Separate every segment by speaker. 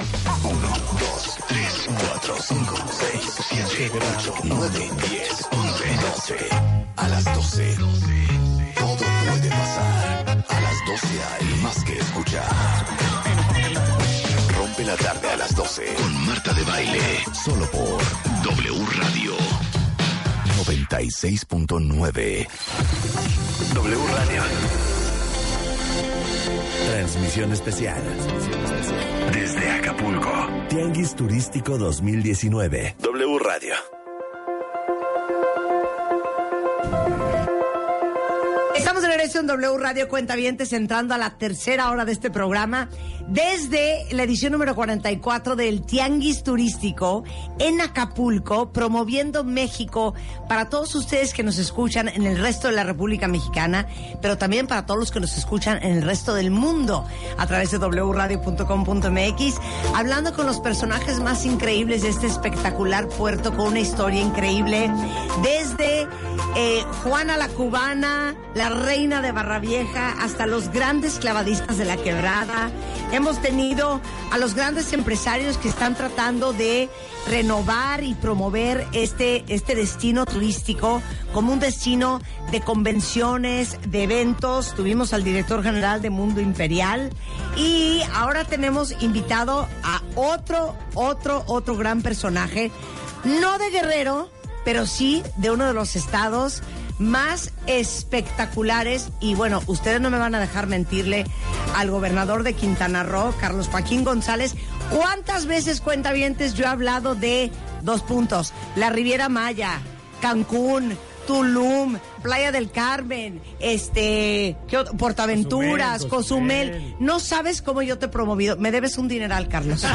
Speaker 1: 1, 2, 3, 4, 5, 6, 7, 8, 9, 10, 11, 12. A las 12. Todo puede pasar. A las 12 hay más que escuchar. Rompe la tarde a las 12 con Marta de Baile. Solo por W Radio 96.9. W Radio.
Speaker 2: Transmisión especial.
Speaker 1: Desde Acapulco.
Speaker 2: Tianguis Turístico 2019. W Radio.
Speaker 3: En W Radio Cuentavientes entrando a la tercera hora de este programa desde la edición número 44 del Tianguis Turístico en Acapulco, promoviendo México para todos ustedes que nos escuchan en el resto de la República Mexicana, pero también para todos los que nos escuchan en el resto del mundo a través de wradio.com.mx, hablando con los personajes más increíbles de este espectacular puerto con una historia increíble, desde eh, Juana la Cubana, la reina de Barra Vieja, hasta los grandes clavadistas de la quebrada. Hemos tenido a los grandes empresarios que están tratando de renovar y promover este, este destino turístico como un destino de convenciones, de eventos. Tuvimos al director general de Mundo Imperial y ahora tenemos invitado a otro, otro, otro gran personaje, no de Guerrero, pero sí de uno de los estados más espectaculares. Y bueno, ustedes no me van a dejar mentirle al gobernador de Quintana Roo, Carlos Joaquín González, cuántas veces cuentavientes yo he hablado de dos puntos, la Riviera Maya, Cancún, Tulum, Playa del Carmen, este. Portaventuras,
Speaker 4: Cozumel,
Speaker 3: Cozumel. No sabes cómo yo te he promovido. Me debes un dineral, Carlos.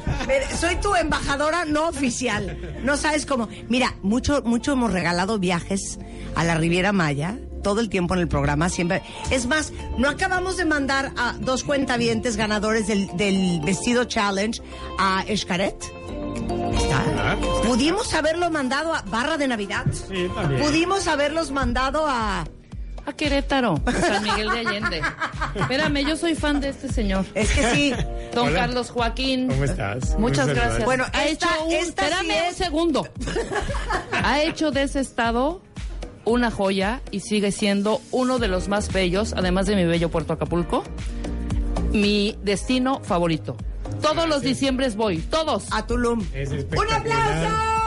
Speaker 3: Soy tu embajadora no oficial. No sabes cómo. Mira, mucho, mucho hemos regalado viajes a la Riviera Maya. Todo el tiempo en el programa, siempre. Es más, no acabamos de mandar a dos cuentavientes ganadores del, del vestido challenge a Escaret.
Speaker 4: Ah,
Speaker 3: Pudimos haberlo mandado a Barra de Navidad.
Speaker 4: Sí, también.
Speaker 3: Pudimos haberlos mandado a.
Speaker 5: A Querétaro, a San Miguel de Allende. Espérame, yo soy fan de este señor.
Speaker 3: Es que sí.
Speaker 5: Don
Speaker 4: Hola.
Speaker 5: Carlos Joaquín.
Speaker 4: ¿Cómo estás?
Speaker 5: Muchas
Speaker 4: Muy
Speaker 5: gracias.
Speaker 4: saludable.
Speaker 3: Bueno,
Speaker 5: ha
Speaker 3: esta-
Speaker 5: hecho un,
Speaker 3: esta sí
Speaker 5: espérame
Speaker 3: es-
Speaker 5: un segundo. ha hecho de ese estado una joya y sigue siendo uno de los más bellos, además de mi bello Puerto Acapulco, mi destino favorito. Todos los diciembres voy, todos.
Speaker 3: A Tulum.
Speaker 4: Es
Speaker 3: ¡Un aplauso!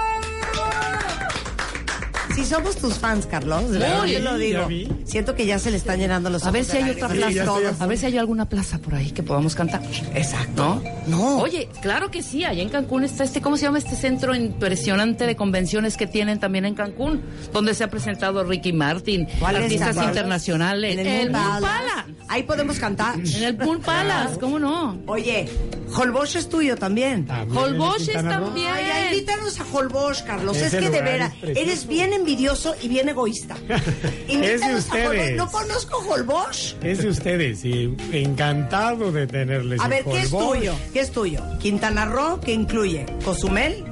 Speaker 3: Si somos tus fans, Carlos,
Speaker 5: Uy,
Speaker 3: yo lo digo. Siento que ya se le están llenando los
Speaker 5: A ver
Speaker 3: ojos
Speaker 5: si hay otra.
Speaker 4: Sí,
Speaker 5: plaza.
Speaker 4: a
Speaker 5: ver si hay alguna plaza por ahí que podamos cantar.
Speaker 3: Exacto.
Speaker 5: ¿No?
Speaker 3: No.
Speaker 5: Oye, claro que sí, allá en Cancún está este, ¿cómo se llama este centro impresionante de convenciones que tienen también en Cancún? Donde se ha presentado Ricky Martin,
Speaker 3: ¿Cuál es,
Speaker 5: artistas internacionales.
Speaker 3: En
Speaker 5: el
Speaker 3: Moon Palace. Ahí podemos cantar.
Speaker 5: En el Moon Palace, ¿cómo no?
Speaker 3: Oye, Holbox es tuyo también.
Speaker 4: También Quintana
Speaker 5: es también.
Speaker 3: Ay, invítanos a Holbox, Carlos.
Speaker 4: Ese
Speaker 3: es que de veras, eres bien envidioso y bien egoísta.
Speaker 4: Es de ustedes.
Speaker 3: Holbox. No conozco Holbox.
Speaker 4: Es de ustedes y encantado de tenerles
Speaker 3: A ver, ¿qué es tuyo? ¿Qué es tuyo? Quintana Roo, que incluye Cozumel,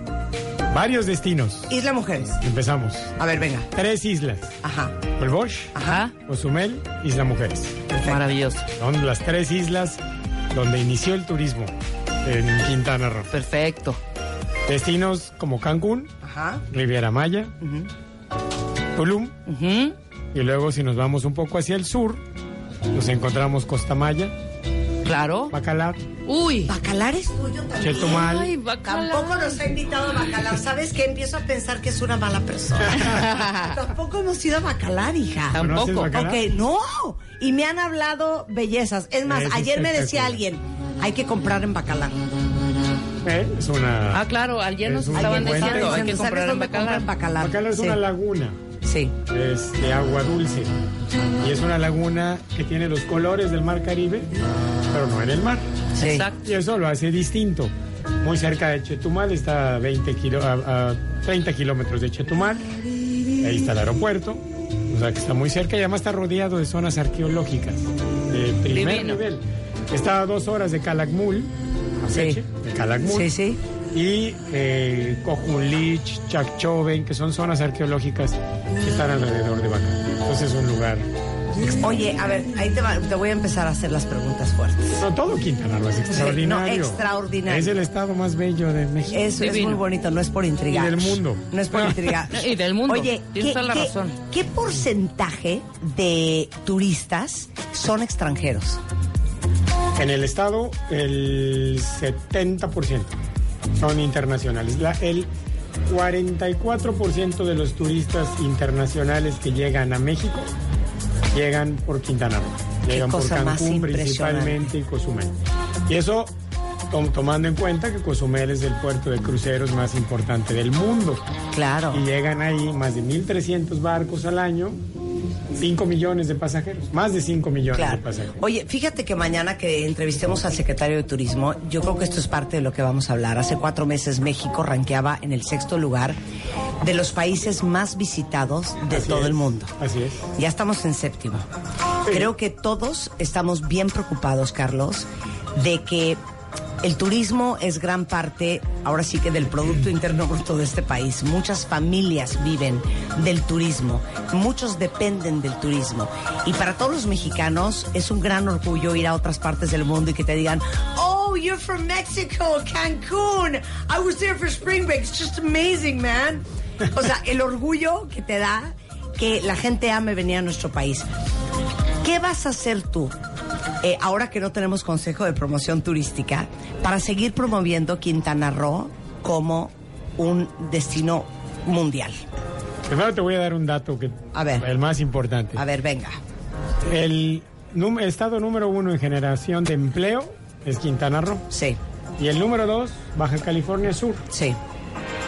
Speaker 4: Varios destinos.
Speaker 3: Isla Mujeres.
Speaker 4: Empezamos.
Speaker 3: A ver, venga.
Speaker 4: Tres islas.
Speaker 3: Ajá.
Speaker 4: Holbox,
Speaker 5: Ajá,
Speaker 4: Cozumel, Isla Mujeres.
Speaker 5: maravilloso.
Speaker 4: Son las tres islas donde inició el turismo en Quintana Roo.
Speaker 5: Perfecto.
Speaker 4: Destinos como Cancún,
Speaker 3: Ajá.
Speaker 4: Riviera Maya, Tulum, y luego si nos vamos un poco hacia el sur, nos encontramos Costa Maya,
Speaker 5: Claro.
Speaker 4: Bacalar,
Speaker 5: Uy.
Speaker 3: Bacalar es tuyo también.
Speaker 4: Chetumal.
Speaker 5: Ay, bacala.
Speaker 3: Tampoco nos ha invitado a Bacalar. ¿Sabes qué? Empiezo a pensar que es una mala persona. Tampoco hemos ido a Bacalar, hija.
Speaker 4: ¿Conoces
Speaker 5: Tampoco.
Speaker 4: Bacalar?
Speaker 3: Ok, no. Y me han hablado bellezas. Es más,
Speaker 4: Es
Speaker 3: ayer me decía alguien, hay que comprar en Bacalar.
Speaker 4: ¿Eh? Es una...
Speaker 5: Ah, claro, ayer nos estaban diciendo, hay que
Speaker 3: ¿Sabes
Speaker 5: comprar en Bacalar.
Speaker 3: Bacalar?
Speaker 4: Bacalar es
Speaker 3: sí.
Speaker 4: una laguna,
Speaker 3: Sí.
Speaker 4: es de agua dulce. Y es una laguna que tiene los colores del mar Caribe, pero no en el mar.
Speaker 3: sí.
Speaker 5: Exacto.
Speaker 4: Y eso lo hace distinto. Muy cerca de Chetumal, está a, 20 kilo- a, a 30 kilómetros de Chetumal. Ahí está el aeropuerto. O sea que está muy cerca y además está rodeado de zonas arqueológicas de primer
Speaker 5: Divino.
Speaker 4: nivel. Está a dos horas de Calakmul, Campeche, de Calakmul.
Speaker 3: Sí, sí.
Speaker 4: Y eh, Cojunlich, Chacchoven, que son zonas arqueológicas que están alrededor de Bacalar. Entonces es un lugar
Speaker 3: Oye, a ver, ahí te, va- te voy a empezar a hacer las preguntas fuertes.
Speaker 4: No, todo Quintana Roo es extraordinario.
Speaker 3: no, extraordinario.
Speaker 4: Es el estado más bello de México.
Speaker 3: Eso es muy bonito, no es por intrigar.
Speaker 4: Y del mundo.
Speaker 3: No es por intrigar.
Speaker 5: Y del mundo.
Speaker 3: Oye,
Speaker 5: Tienes
Speaker 3: ¿qué,
Speaker 5: toda la
Speaker 3: qué-
Speaker 5: razón.
Speaker 3: qué porcentaje de turistas son extranjeros?
Speaker 4: En el estado, el 70% son internacionales. La- el 44% de los turistas internacionales que llegan a México llegan por Quintana Roo. Llegan por Cancún principalmente y Cozumel. Y eso tom- tomando en cuenta que Cozumel es el puerto de cruceros más importante del mundo.
Speaker 3: Claro.
Speaker 4: Y llegan ahí más de 1.300 barcos al año, 5 millones de pasajeros, más de 5 millones
Speaker 3: Claro.
Speaker 4: de pasajeros.
Speaker 3: Oye, fíjate que mañana que entrevistemos al secretario de Turismo, yo creo que esto es parte de lo que vamos a hablar. Hace cuatro meses México ranqueaba en el sexto lugar de los países más visitados de
Speaker 4: Así
Speaker 3: todo
Speaker 4: es,
Speaker 3: el mundo.
Speaker 4: Así es.
Speaker 3: Ya estamos en séptimo. Creo que todos estamos bien preocupados, Carlos, de que el turismo es gran parte, ahora sí que del Producto Interno Bruto de este país. Muchas familias viven del turismo, muchos dependen del turismo. Y para todos los mexicanos es un gran orgullo ir a otras partes del mundo y que te digan, oh, you're from Mexico, Cancún. I was there for spring break. It's just amazing, man. O sea, el orgullo que te da que la gente ame venir a nuestro país. ¿Qué vas a hacer tú, eh, ahora que no tenemos consejo de promoción turística, para seguir promoviendo Quintana Roo como un destino mundial?
Speaker 4: Primero te voy a dar un dato que
Speaker 3: A ver.
Speaker 4: el más importante.
Speaker 3: A ver, venga.
Speaker 4: El num- estado número uno en generación de empleo es Quintana Roo
Speaker 3: Sí,
Speaker 4: y el número dos Baja California Sur.
Speaker 3: sí.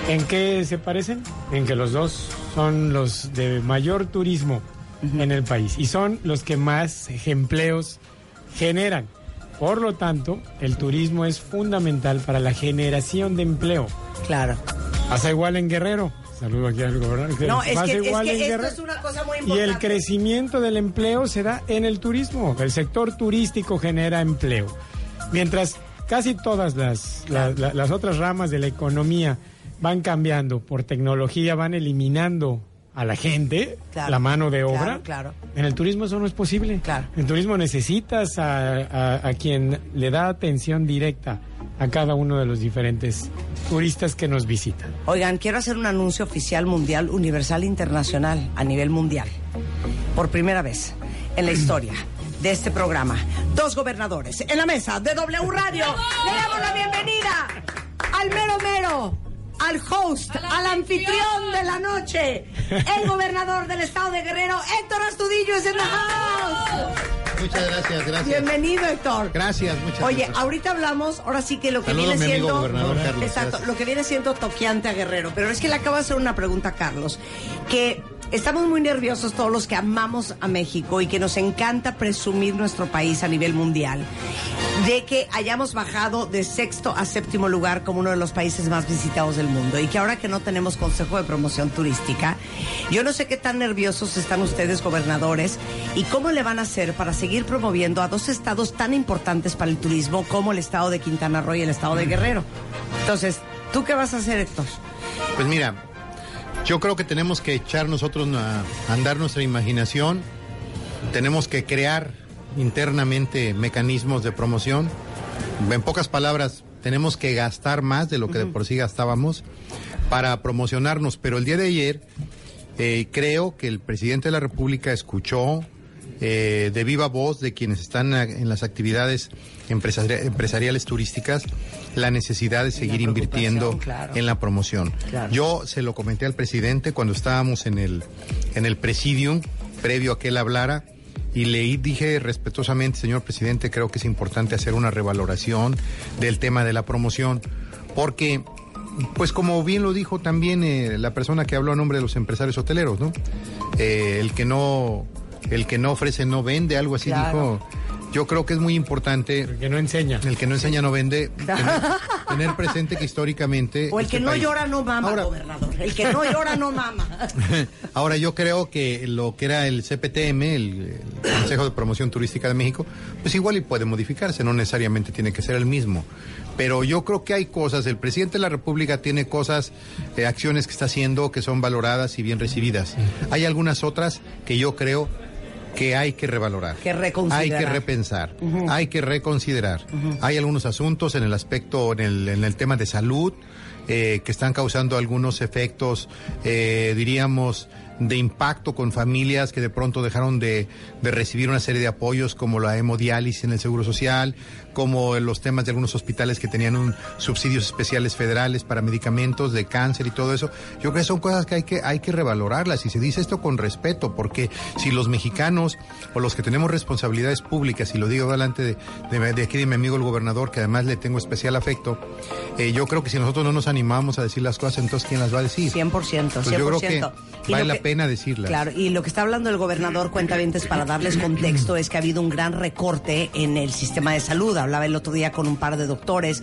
Speaker 4: ¿En qué se parecen? En que los dos son los de mayor turismo en el país y son los que más empleos generan. Por lo tanto, el turismo es fundamental para la generación de empleo.
Speaker 3: Claro.
Speaker 4: Pasa igual en Guerrero. Saludo aquí al gobernador.
Speaker 3: No, es que, es
Speaker 4: igual
Speaker 3: que
Speaker 4: en
Speaker 3: esto
Speaker 4: Guerrero.
Speaker 3: es una cosa muy
Speaker 4: Y
Speaker 3: importante.
Speaker 4: el crecimiento del empleo se da en el turismo. El sector turístico genera empleo. Mientras casi todas las, la- la- las otras ramas de la economía van cambiando por tecnología, van eliminando a la gente,
Speaker 3: Claro,
Speaker 4: la mano de
Speaker 3: claro,
Speaker 4: obra.
Speaker 3: claro.
Speaker 4: En el turismo eso no es posible.
Speaker 3: Claro.
Speaker 4: En turismo necesitas a, a- a quien le da atención directa a cada uno de los diferentes turistas que nos visitan.
Speaker 3: Oigan, quiero hacer un anuncio oficial mundial, universal, internacional, a nivel mundial. Por primera vez en la historia de este programa, dos gobernadores en la mesa de W Radio. Le damos la bienvenida al mero mero, al host, al anfitrión de la noche, el gobernador del estado de Guerrero, Héctor Astudillo, es en la house.
Speaker 6: Muchas gracias, gracias.
Speaker 3: Bienvenido, Héctor.
Speaker 6: Gracias, muchas
Speaker 3: Oye,
Speaker 6: gracias.
Speaker 3: ahorita hablamos, ahora sí que lo que
Speaker 6: Saludo
Speaker 3: viene siendo.
Speaker 6: gobernador Carlos,
Speaker 3: Exacto,
Speaker 6: gracias.
Speaker 3: lo que viene siendo toqueante a Guerrero. Pero es que le acabo de hacer una pregunta a Carlos. Que estamos muy nerviosos todos los que amamos a México y que nos encanta presumir nuestro país a nivel mundial. De que hayamos bajado de sexto a séptimo lugar como uno de los países más visitados del mundo. Y que ahora que no tenemos consejo de promoción turística, yo no sé qué tan nerviosos están ustedes, gobernadores, y cómo le van a hacer para seguir promoviendo a dos estados tan importantes para el turismo como el estado de Quintana Roo y el estado de Guerrero. Entonces, ¿tú qué vas a hacer, Héctor?
Speaker 6: Pues mira, yo creo que tenemos que echar nosotros a andar nuestra imaginación, tenemos que crear internamente mecanismos de promoción. En pocas palabras, tenemos que gastar más de lo que de por sí gastábamos para promocionarnos. Pero el día de ayer eh, creo que el presidente de la República escuchó eh, de viva voz de quienes están en las actividades empresari- empresariales turísticas la necesidad de seguir invirtiendo
Speaker 3: claro.
Speaker 6: en la promoción.
Speaker 3: Claro.
Speaker 6: Yo se lo comenté al presidente cuando estábamos en el, en el presidium, previo a que él hablara, y le dije respetuosamente, señor presidente, creo que es importante hacer una revaloración del tema de la promoción, porque, pues como bien lo dijo también eh, la persona que habló a nombre de los empresarios hoteleros, ¿no? Eh, el que no, el que no ofrece no vende, algo así
Speaker 3: Claro.
Speaker 6: dijo. Yo creo que es muy importante
Speaker 4: Que no enseña.
Speaker 6: el que no enseña no vende. Tener, tener presente que históricamente.
Speaker 3: O el
Speaker 6: este
Speaker 3: que no
Speaker 6: país-
Speaker 3: llora no mama,
Speaker 6: Ahora-
Speaker 3: gobernador. El que no llora no mama.
Speaker 6: Ahora yo creo que lo que era el CPTM, el, el Consejo de Promoción Turística de México, pues igual y puede modificarse, no necesariamente tiene que ser el mismo. Pero yo creo que hay cosas, el presidente de la República tiene cosas, eh, acciones que está haciendo que son valoradas y bien recibidas. Hay algunas otras que yo creo que hay que revalorar.
Speaker 3: Que reconsiderar.
Speaker 6: Hay que repensar, hay que reconsiderar. Hay algunos asuntos en el aspecto, en el, en el tema de salud, eh, que están causando algunos efectos, eh, diríamos, de impacto con familias que de pronto dejaron de, de recibir una serie de apoyos como la hemodiálisis en el Seguro Social, como los temas de algunos hospitales que tenían un subsidios especiales federales para medicamentos de cáncer y todo eso. Yo creo que son cosas que hay que hay que revalorarlas y se dice esto con respeto porque si los mexicanos o los que tenemos responsabilidades públicas y lo digo delante de, de, de aquí de mi amigo el gobernador que además le tengo especial afecto, eh, yo creo que si nosotros no nos animamos a decir las cosas entonces quién las va a decir.
Speaker 3: 100%, 100%.
Speaker 6: Pues yo creo que vale la pena decirlas.
Speaker 3: Claro, y lo que está hablando el gobernador Cuentavientes para darles contexto es que ha habido un gran recorte en el sistema de salud. Hablaba el otro día con un par de doctores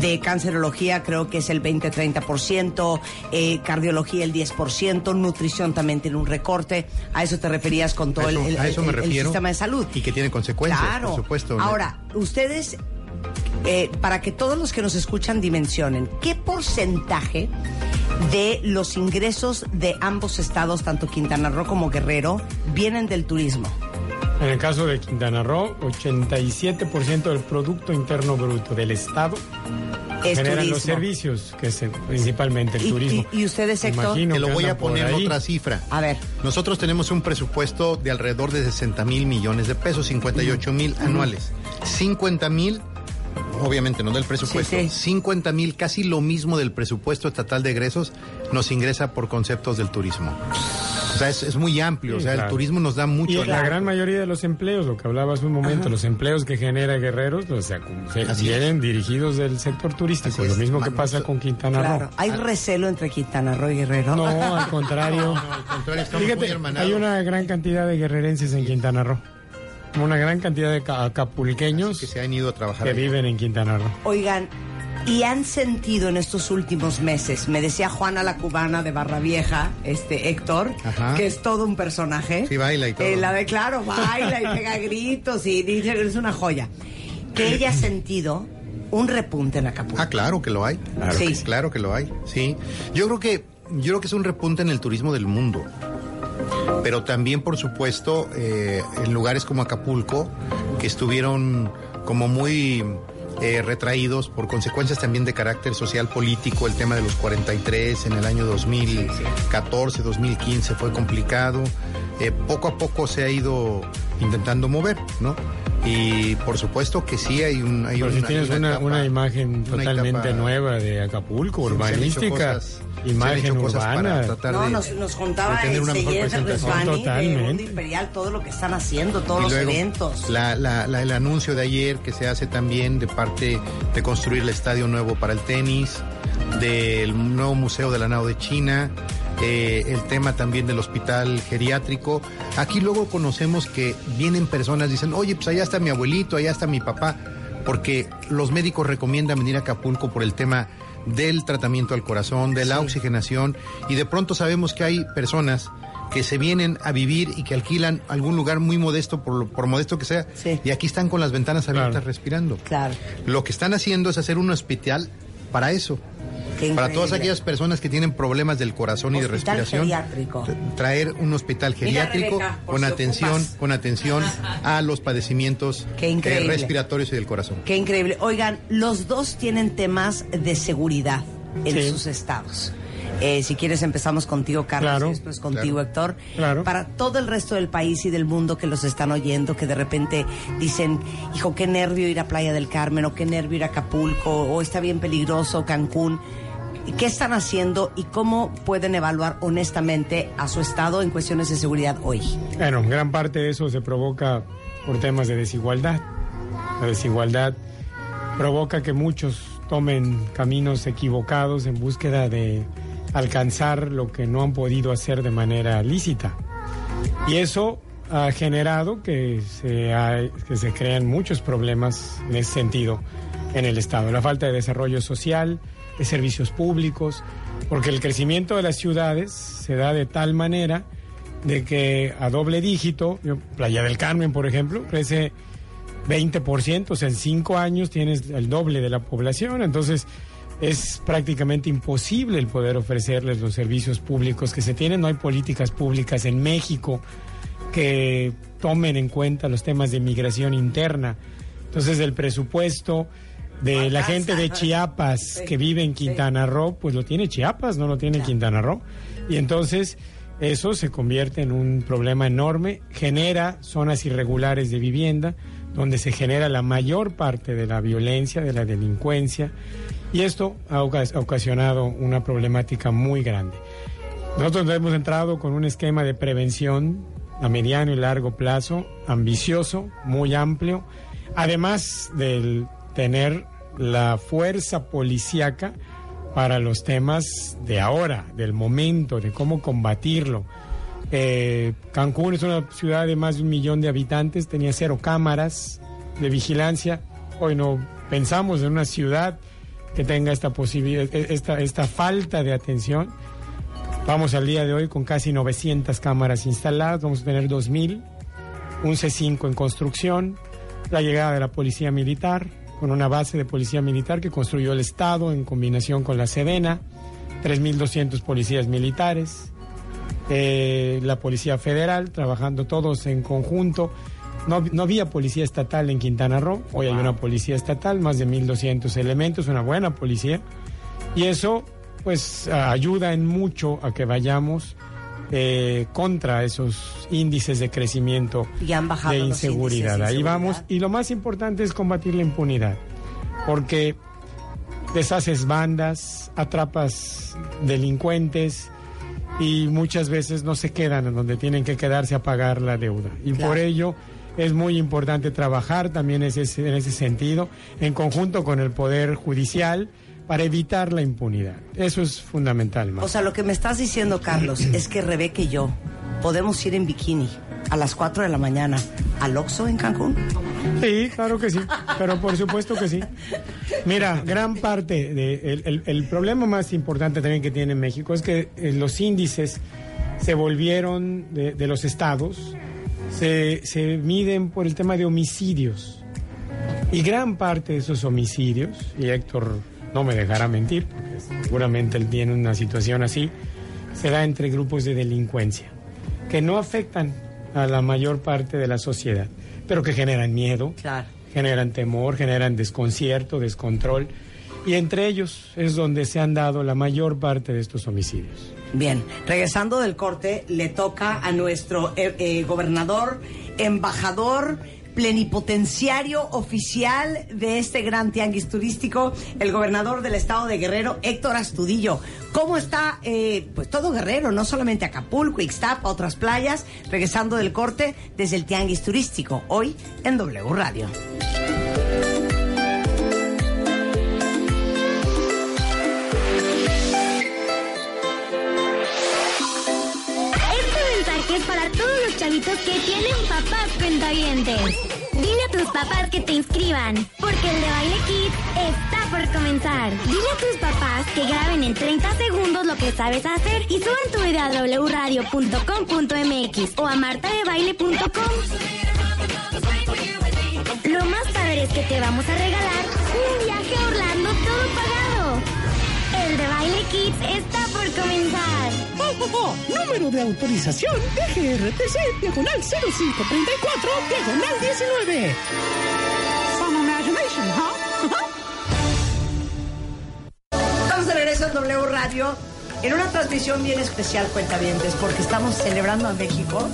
Speaker 3: de cancerología, creo que es el 20-30%, eh, cardiología el 10%, nutrición también tiene un recorte. A eso te referías con todo
Speaker 6: A eso-
Speaker 3: el, el-
Speaker 6: a eso me
Speaker 3: el- el
Speaker 6: refiero.
Speaker 3: sistema de salud.
Speaker 6: Y que tiene consecuencias,
Speaker 3: Claro.
Speaker 6: por supuesto.
Speaker 3: Ahora, ustedes, eh, para que todos los que nos escuchan dimensionen, ¿qué porcentaje de los ingresos de ambos estados, tanto Quintana Roo como Guerrero, vienen del turismo?
Speaker 4: En el caso de Quintana Roo, 87% del Producto Interno Bruto del Estado
Speaker 3: Es
Speaker 4: generan
Speaker 3: turismo.
Speaker 4: los servicios, que es principalmente el
Speaker 3: Y-
Speaker 4: turismo.
Speaker 3: y- y ustedes, Héctor?
Speaker 4: Imagino
Speaker 6: Te lo voy a poner otra cifra.
Speaker 3: A ver,
Speaker 6: Nosotros tenemos un presupuesto de alrededor de 60 mil millones de pesos, 58 mil anuales. 50 mil, obviamente no del presupuesto,
Speaker 3: Sí, sí.
Speaker 6: 50 mil, casi lo mismo del presupuesto estatal de egresos, nos ingresa por conceptos del turismo. O sea, es, es muy amplio,
Speaker 4: Sí,
Speaker 6: o sea, el turismo nos da mucho.
Speaker 4: Y la gran mayoría de los empleos, lo que hablaba hace un momento, los empleos que genera Guerreros, o sea, vienen dirigidos del sector turístico,
Speaker 6: Así
Speaker 4: lo
Speaker 6: es.
Speaker 4: mismo que pasa con Quintana
Speaker 3: claro,
Speaker 4: Roo.
Speaker 3: hay recelo entre Quintana Roo y Guerrero.
Speaker 4: No, al contrario.
Speaker 6: al contrario, estamos muy
Speaker 4: Fíjate,
Speaker 6: hermanados.
Speaker 4: hay una gran cantidad de guerrerenses en Quintana Roo. Una gran cantidad de ca- acapulqueños
Speaker 6: que se han ido a trabajar.
Speaker 4: que
Speaker 6: ahí.
Speaker 4: viven en Quintana Roo.
Speaker 3: Oigan, y han sentido en estos últimos meses, me decía Juana la cubana de Barra Vieja, este Héctor,
Speaker 6: Ajá.
Speaker 3: que es todo un personaje.
Speaker 6: Sí, baila y todo.
Speaker 3: Eh, la de claro, baila y pega gritos y dice que es una joya. Que ella ha sentido un repunte en Acapulco.
Speaker 6: Ah, claro que lo hay. Claro,
Speaker 3: Sí.
Speaker 6: que, claro que lo hay. Sí. Yo creo que yo creo que es un repunte en el turismo del mundo. Pero también, por supuesto, eh, en lugares como Acapulco, que estuvieron como muy eh, retraídos por consecuencias también de carácter social político, el tema de los 43 en el año 2014, 2015 fue complicado. Eh, poco a poco se ha ido intentando mover, ¿no? Y por supuesto que sí hay un... Hay
Speaker 4: Pero si
Speaker 6: una-
Speaker 4: tienes
Speaker 6: hay
Speaker 4: una,
Speaker 6: etapa-
Speaker 4: una imagen
Speaker 6: una
Speaker 4: totalmente
Speaker 6: etapa-
Speaker 4: nueva de Acapulco, urbanística, imagen urbana.
Speaker 3: No,
Speaker 6: de-
Speaker 3: nos, nos contaba
Speaker 6: de
Speaker 3: el de
Speaker 4: Totalmente.
Speaker 3: Mundo Imperial, todo lo que están haciendo, todos
Speaker 6: Y
Speaker 3: los
Speaker 6: luego,
Speaker 3: eventos.
Speaker 6: la- la- la- el anuncio de ayer que se hace también de parte de construir el estadio nuevo para el tenis, del nuevo museo de la nao de China, eh, el tema también del hospital geriátrico. Aquí luego conocemos que vienen personas, dicen, oye, pues allá está mi abuelito, allá está mi papá, porque los médicos recomiendan venir a Acapulco por el tema del tratamiento al corazón, de la oxigenación, y de pronto sabemos que hay personas que se vienen a vivir y que alquilan algún lugar muy modesto, por, lo- por modesto que sea,
Speaker 3: Sí.
Speaker 6: y aquí están con las ventanas abiertas
Speaker 4: Claro.
Speaker 6: respirando.
Speaker 3: Claro.
Speaker 6: Lo que están haciendo es hacer un hospital para eso.
Speaker 3: Qué
Speaker 6: Para todas aquellas personas que tienen problemas del corazón y de
Speaker 3: Hospital
Speaker 6: respiración.
Speaker 3: geriátrico.
Speaker 6: Traer un hospital geriátrico
Speaker 3: Rebeca,
Speaker 6: con
Speaker 3: si
Speaker 6: atención,
Speaker 3: ocupas.
Speaker 6: con atención a los padecimientos
Speaker 3: Qué
Speaker 6: eh, respiratorios y del corazón.
Speaker 3: Qué increíble. Oigan, los dos tienen temas de seguridad en
Speaker 4: Sí.
Speaker 3: sus estados. Eh, si quieres empezamos contigo, Carlos,
Speaker 4: Claro.
Speaker 3: y después contigo,
Speaker 6: Claro.
Speaker 3: Héctor.
Speaker 4: Claro.
Speaker 3: Para todo el resto del país y del mundo que los están oyendo, que de repente dicen, hijo, qué nervio ir a Playa del Carmen, o qué nervio ir a Acapulco, o está bien peligroso Cancún. ¿Qué están haciendo y cómo pueden evaluar honestamente a su estado en cuestiones de seguridad hoy?
Speaker 4: Bueno, gran parte de eso se provoca por temas de desigualdad. La desigualdad provoca que muchos tomen caminos equivocados en búsqueda de alcanzar lo que no han podido hacer de manera lícita. Y eso ha generado que se, ha- que se crean muchos problemas en ese sentido en el Estado. La falta de desarrollo social, de servicios públicos, porque el crecimiento de las ciudades se da de tal manera de que a doble dígito, Playa del Carmen, por ejemplo, crece 20%, o sea, en cinco años tienes el doble de la población, entonces es prácticamente imposible el poder ofrecerles los servicios públicos que se tienen, no hay políticas públicas en México que tomen en cuenta los temas de migración interna. Entonces el presupuesto de la gente de Chiapas que vive en Quintana Roo, pues lo tiene Chiapas, no lo tiene Quintana Roo. Y entonces eso se convierte en un problema enorme, genera zonas irregulares de vivienda, donde se genera la mayor parte de la violencia, de la delincuencia, y esto ha ocas- ha ocasionado una problemática muy grande. Nosotros hemos entrado con un esquema de prevención a mediano y largo plazo, ambicioso, muy amplio, además del tener la fuerza policíaca para los temas de ahora, del momento, de cómo combatirlo. Eh, Cancún es una ciudad de más de un millón de habitantes, tenía cero cámaras de vigilancia. Hoy no pensamos en una ciudad que tenga esta posibilidad, esta, esta falta de atención. Vamos al día de hoy con casi 900 cámaras instaladas, vamos a tener 2.000, un C5 en construcción, la llegada de la policía militar, con una base de policía militar que construyó el Estado en combinación con la Sedena, 3.200 policías militares, eh, la Policía Federal, trabajando todos en conjunto. No, no había policía estatal en Quintana Roo, hoy hay una policía estatal, más de 1.200 elementos, una buena policía. Y eso pues ayuda en mucho a que vayamos eh, contra esos índices de crecimiento
Speaker 3: Y han bajado
Speaker 4: de inseguridad.
Speaker 3: de
Speaker 4: Ahí
Speaker 3: inseguridad.
Speaker 4: vamos. Y lo más importante es combatir la impunidad, porque deshaces bandas, atrapas delincuentes y muchas veces no se quedan en donde tienen que quedarse a pagar la deuda. Y
Speaker 3: Claro.
Speaker 4: por ello es muy importante trabajar también ese- en ese sentido, en conjunto con el Poder Judicial, para evitar la impunidad. Eso es fundamental. Mar.
Speaker 3: O sea, lo que me estás diciendo, Carlos, es que Rebeca y yo podemos ir en bikini a las 4 de la mañana al Oxxo en Cancún.
Speaker 4: Sí, claro que sí, pero por supuesto que sí. Mira, gran parte de el, el- el problema más importante también que tiene México es que eh, los índices se volvieron de, de los estados, se, se miden por el tema de homicidios. Y gran parte de esos homicidios, y Héctor no me dejará mentir, porque seguramente él tiene una situación así, se da entre grupos de delincuencia, que no afectan a la mayor parte de la sociedad, pero que generan miedo,
Speaker 3: Claro.
Speaker 4: generan temor, generan desconcierto, descontrol, y entre ellos es donde se han dado la mayor parte de estos homicidios.
Speaker 3: Bien, regresando del corte, le toca a nuestro eh, eh, gobernador, embajador, plenipotenciario oficial de este gran tianguis turístico, el gobernador del estado de Guerrero, Héctor Astudillo. ¿Cómo está, eh, pues todo Guerrero, no solamente Acapulco, Ixtapa, otras playas, regresando del corte desde el tianguis turístico, hoy en W Radio.
Speaker 7: Chavitos que tienen papás cuentavientes. Dile a tus papás que te inscriban, porque el de Baile Kids está por comenzar. Dile a tus papás que graben en 30 segundos lo que sabes hacer y suban tu video a wradio.com.mx o a martadebaile.com. Lo más padre es que te vamos a regalar un viaje a Orlando todo pagado. El de Baile Kids está por comenzar.
Speaker 8: Número de autorización DGRTC, diagonal 0534, diagonal 19. Some imagination, huh?
Speaker 3: Estamos de regreso en W Radio en una transmisión bien especial, cuentavientes, porque estamos celebrando a México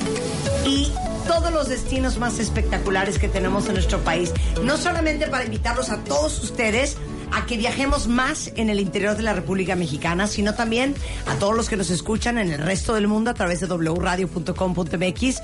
Speaker 3: y todos los destinos más espectaculares que tenemos en nuestro país. No solamente para invitarlos a todos ustedes a que viajemos más en el interior de la República Mexicana, sino también a todos los que nos escuchan en el resto del mundo a través de wradio.com.mx,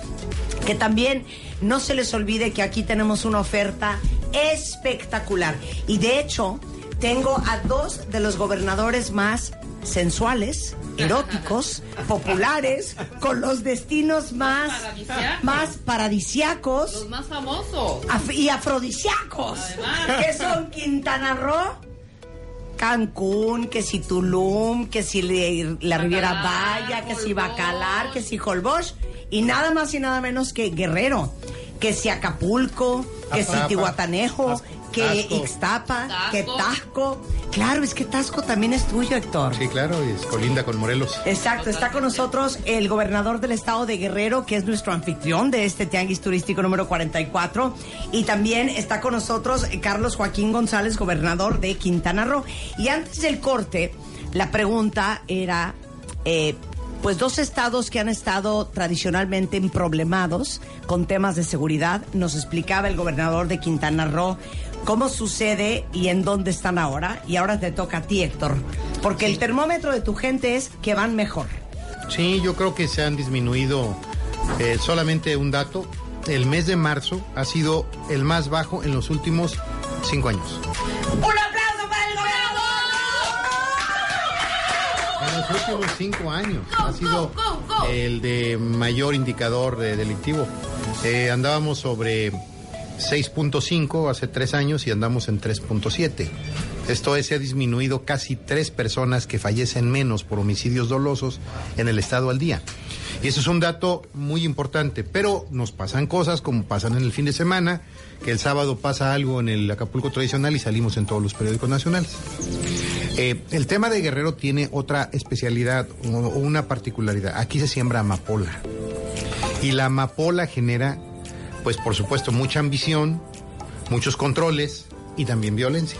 Speaker 3: que también no se les olvide que aquí tenemos una oferta espectacular. Y de hecho, tengo a dos de los gobernadores más sensuales, eróticos, populares, con los destinos más,
Speaker 5: Paradisíacos.
Speaker 3: más paradisiacos
Speaker 5: Los más famosos.
Speaker 3: af- y afrodisíacos, que son Quintana Roo, Cancún, que si Tulum, que si le- la Riviera Vaya, que si. Bacalar, que si Holbox, y nada más y nada menos que Guerrero, que si Acapulco, que si
Speaker 6: Azapa.
Speaker 3: Tihuatanejo, que
Speaker 6: Tasco.
Speaker 3: Ixtapa,
Speaker 5: Tasco.
Speaker 3: que Tasco. Claro, es que Tasco también es tuyo, Héctor.
Speaker 6: Sí, claro, es colinda con Morelos.
Speaker 3: Exacto, está con nosotros el gobernador del estado de Guerrero, que es nuestro anfitrión de este tianguis turístico número 44. Y también está con nosotros Carlos Joaquín González, gobernador de Quintana Roo. Y antes del corte, la pregunta era, eh, pues dos estados que han estado tradicionalmente problemados con temas de seguridad. Nos explicaba el gobernador de Quintana Roo cómo sucede y en dónde están ahora. Y ahora te toca a ti, Héctor. Porque el termómetro de tu gente es que van mejor.
Speaker 6: Sí, yo creo que se han disminuido eh, solamente un dato. El mes de marzo ha sido el más bajo en los últimos cinco años.
Speaker 3: ¡Un aplauso para el gobernador!
Speaker 6: En los últimos cinco años ha sido el de mayor indicador de delictivo. Eh, andábamos sobre 6.5 hace tres años y andamos en 3.7. Esto es, se ha disminuido casi tres personas que fallecen menos por homicidios dolosos en el estado al día. Y eso es un dato muy importante, pero nos pasan cosas como pasan en el fin de semana, que el sábado pasa algo en el Acapulco tradicional y salimos en todos los periódicos nacionales. Eh, el tema de Guerrero tiene otra especialidad o una particularidad. Aquí se siembra amapola. Y la amapola genera, pues por supuesto, mucha ambición, muchos controles y también violencia.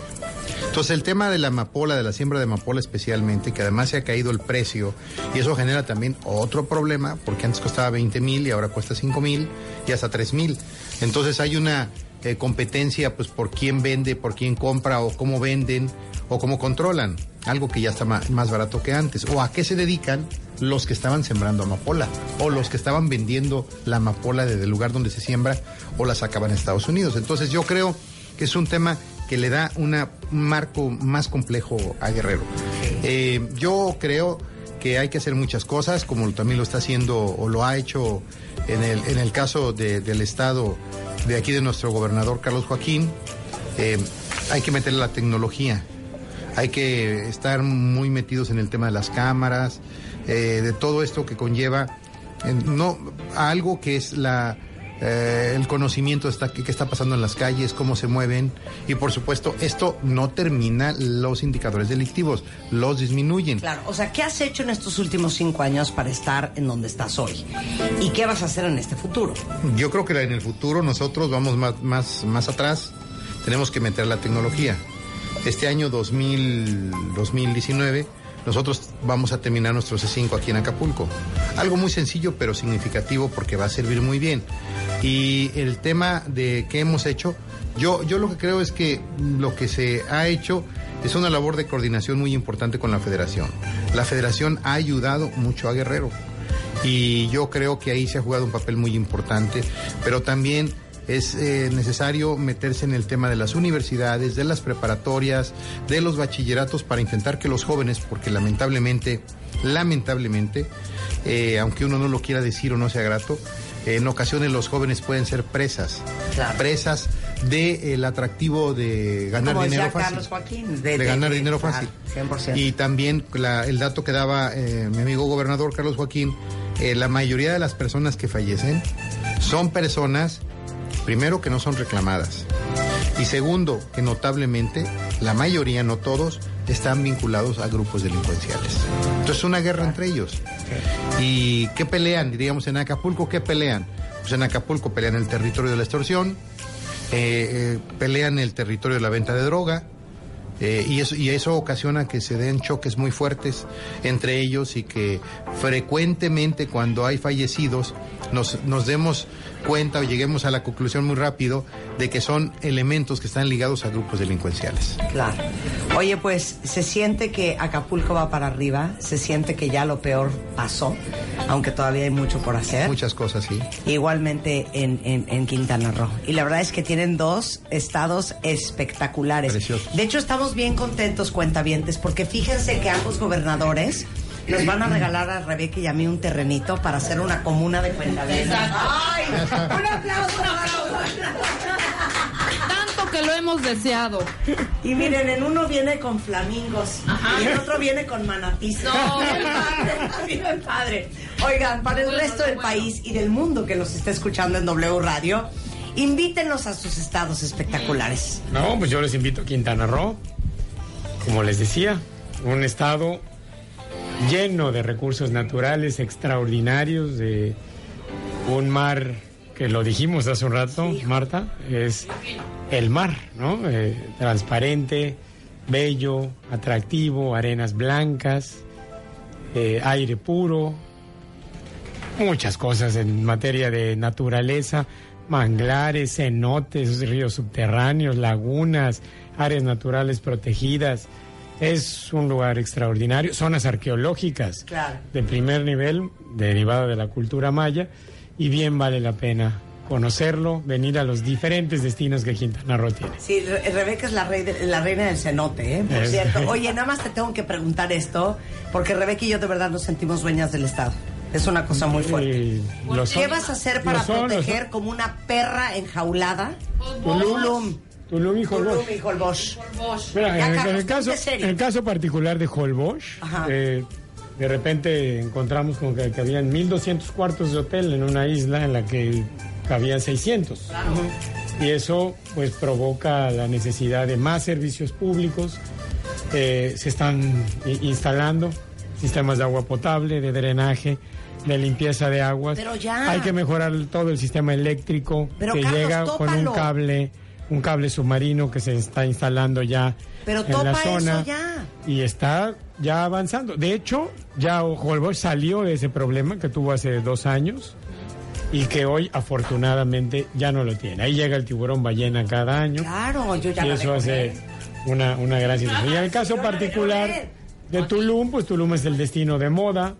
Speaker 6: Entonces el tema de la amapola, de la siembra de amapola especialmente, que además se ha caído el precio y eso genera también otro problema, porque antes costaba 20 mil y ahora cuesta 5 mil y hasta 3 mil. Entonces hay una eh, competencia pues por quién vende, por quién compra o cómo venden o cómo controlan, algo que ya está más barato que antes. O a qué se dedican los que estaban sembrando amapola o los que estaban vendiendo la amapola desde el lugar donde se siembra o la sacaban a Estados Unidos. Entonces yo creo que es un tema que le da una, un marco más complejo a Guerrero. Eh, yo creo que hay que hacer muchas cosas, como también lo está haciendo o lo ha hecho en el, en el caso de- del estado de aquí de nuestro gobernador Carlos Joaquín. Eh, hay que meterle la tecnología, hay que estar muy metidos en el tema de las cámaras, eh, de todo esto que conlleva eh, no algo que es la eh, el conocimiento de esta- que, que está pasando en las calles, cómo se mueven y por supuesto esto no termina los indicadores delictivos, los disminuyen.
Speaker 3: Claro, o sea, ¿qué has hecho en estos últimos cinco años para estar en donde estás hoy? ¿Y qué vas a hacer en este futuro?
Speaker 6: Yo creo que en el futuro nosotros vamos más, más, más atrás, tenemos que meter la tecnología. Este año 2000, 2019 nosotros vamos a terminar nuestro C5 aquí en Acapulco. Algo muy sencillo pero significativo porque va a servir muy bien. Y el tema de qué hemos hecho, yo, yo lo que creo es que lo que se ha hecho es una labor de coordinación muy importante con la federación. La federación ha ayudado mucho a Guerrero y yo creo que ahí se ha jugado un papel muy importante, pero también es eh, necesario meterse en el tema de las universidades, de las preparatorias, de los bachilleratos para intentar que los jóvenes, porque lamentablemente, lamentablemente, eh, aunque uno no lo quiera decir o no sea grato, en ocasiones los jóvenes pueden ser presas,
Speaker 3: Claro.
Speaker 6: presas del atractivo de ganar
Speaker 3: Como
Speaker 6: dinero fácil.
Speaker 3: Carlos Joaquín.
Speaker 6: De, ganar dinero fácil.
Speaker 3: 100%.
Speaker 6: Y también la- el dato que daba eh, mi amigo gobernador Carlos Joaquín, eh, la mayoría de las personas que fallecen son personas, primero, que no son reclamadas. Y segundo, que notablemente, la mayoría, no todos, están vinculados a grupos delincuenciales. Entonces es una guerra entre ellos. ¿Y qué pelean? Diríamos en Acapulco, ¿qué pelean? Pues en Acapulco pelean el territorio de la extorsión, eh, eh, pelean el territorio de la venta de droga, eh, y, eso, y eso ocasiona que se den choques muy fuertes entre ellos y que frecuentemente cuando hay fallecidos nos, nos demos cuenta o lleguemos a la conclusión muy rápido de que son elementos que están ligados a grupos delincuenciales.
Speaker 3: Claro. Oye, pues se siente que Acapulco va para arriba, se siente que ya lo peor pasó, aunque todavía hay mucho por hacer.
Speaker 6: Muchas cosas, sí.
Speaker 3: Igualmente en, en, en Quintana Roo. Y la verdad es que tienen dos estados espectaculares.
Speaker 6: Preciosos.
Speaker 3: De hecho, estamos bien contentos, cuentavientes, porque fíjense que ambos gobernadores nos van a regalar a Rebeca y a mí un terrenito para hacer una comuna de cuentavientes. ¡Ay! ¡Un aplauso! un aplauso!
Speaker 5: Tanto que lo hemos deseado.
Speaker 3: Y miren, en uno viene con flamingos y el otro viene con manatís.
Speaker 5: No.
Speaker 3: Bien padre, bien padre. Oigan, para el resto del país y del mundo que nos está escuchando en W Radio, Invítenos a sus estados espectaculares.
Speaker 4: No, pues yo les invito a Quintana Roo. Como les decía, un estado lleno de recursos naturales extraordinarios, de un mar que lo dijimos hace un rato, Marta, es el mar, ¿no? Eh, transparente, bello, atractivo, arenas blancas, eh, aire puro, muchas cosas en materia de naturaleza, manglares, cenotes, ríos subterráneos, lagunas, áreas naturales protegidas. Es un lugar extraordinario, zonas arqueológicas
Speaker 3: Claro.
Speaker 4: de primer nivel, derivada de la cultura maya, y bien vale la pena conocerlo, venir a los diferentes destinos que Quintana Roo tiene.
Speaker 3: Sí, Re- Rebeca es la, rey de- la reina del cenote, ¿eh? Por
Speaker 4: Es-
Speaker 3: cierto. Oye, nada más te tengo que preguntar esto, porque Rebeca y yo de verdad nos sentimos dueñas del Estado. Es una cosa muy fuerte. ¿Qué vas a hacer para
Speaker 4: son,
Speaker 3: proteger como una perra enjaulada?
Speaker 4: Tulum, Tulum y Holbox.
Speaker 3: Tulum y Holbox.
Speaker 4: Mira, en, en el caso, en el caso particular de Holbox, eh, de repente encontramos con que, que habían 1.200 cuartos de hotel en una isla en la que cabían 600. Y eso pues provoca la necesidad de más servicios públicos. Eh, se están instalando sistemas de agua potable, de drenaje, de limpieza de aguas.
Speaker 3: Pero ya.
Speaker 4: Hay que mejorar todo el sistema eléctrico
Speaker 3: Pero,
Speaker 4: que
Speaker 3: Carlos,
Speaker 4: llega con un
Speaker 3: tópalo.
Speaker 4: cable, un cable submarino que se está instalando ya
Speaker 3: Pero
Speaker 4: en la zona
Speaker 3: eso ya.
Speaker 4: y está ya avanzando. De hecho, ya Holbox salió de ese problema que tuvo hace dos años y que hoy afortunadamente ya no lo tiene. Ahí llega el tiburón ballena cada año
Speaker 3: Claro, yo ya
Speaker 4: y eso hace una, una gran situación. Y en el caso particular
Speaker 3: comer.
Speaker 4: de Tulum, pues Tulum es el destino de moda,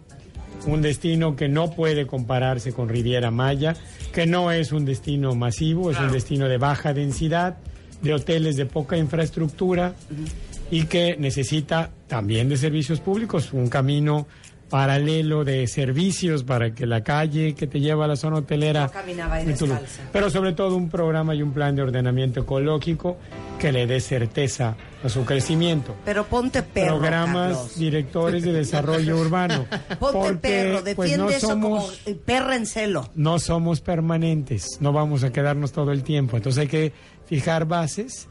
Speaker 4: un destino que no puede compararse con Riviera Maya, que no es un destino masivo, es un destino de baja densidad, de hoteles de poca infraestructura y que necesita también de servicios públicos, un camino paralelo de servicios para que la calle que te lleva a la zona hotelera
Speaker 3: Yo caminaba ahí
Speaker 4: pero sobre todo un programa y un plan de ordenamiento ecológico que le dé certeza a su crecimiento.
Speaker 3: Pero ponte perro,
Speaker 4: Programas
Speaker 3: Carlos.
Speaker 4: directores de desarrollo urbano.
Speaker 3: Ponte
Speaker 4: porque
Speaker 3: perro,
Speaker 4: pues
Speaker 3: defiende
Speaker 4: no
Speaker 3: eso como
Speaker 4: somos
Speaker 3: eh, perra en celo.
Speaker 4: no somos permanentes, no vamos a quedarnos todo el tiempo. Entonces hay que fijar bases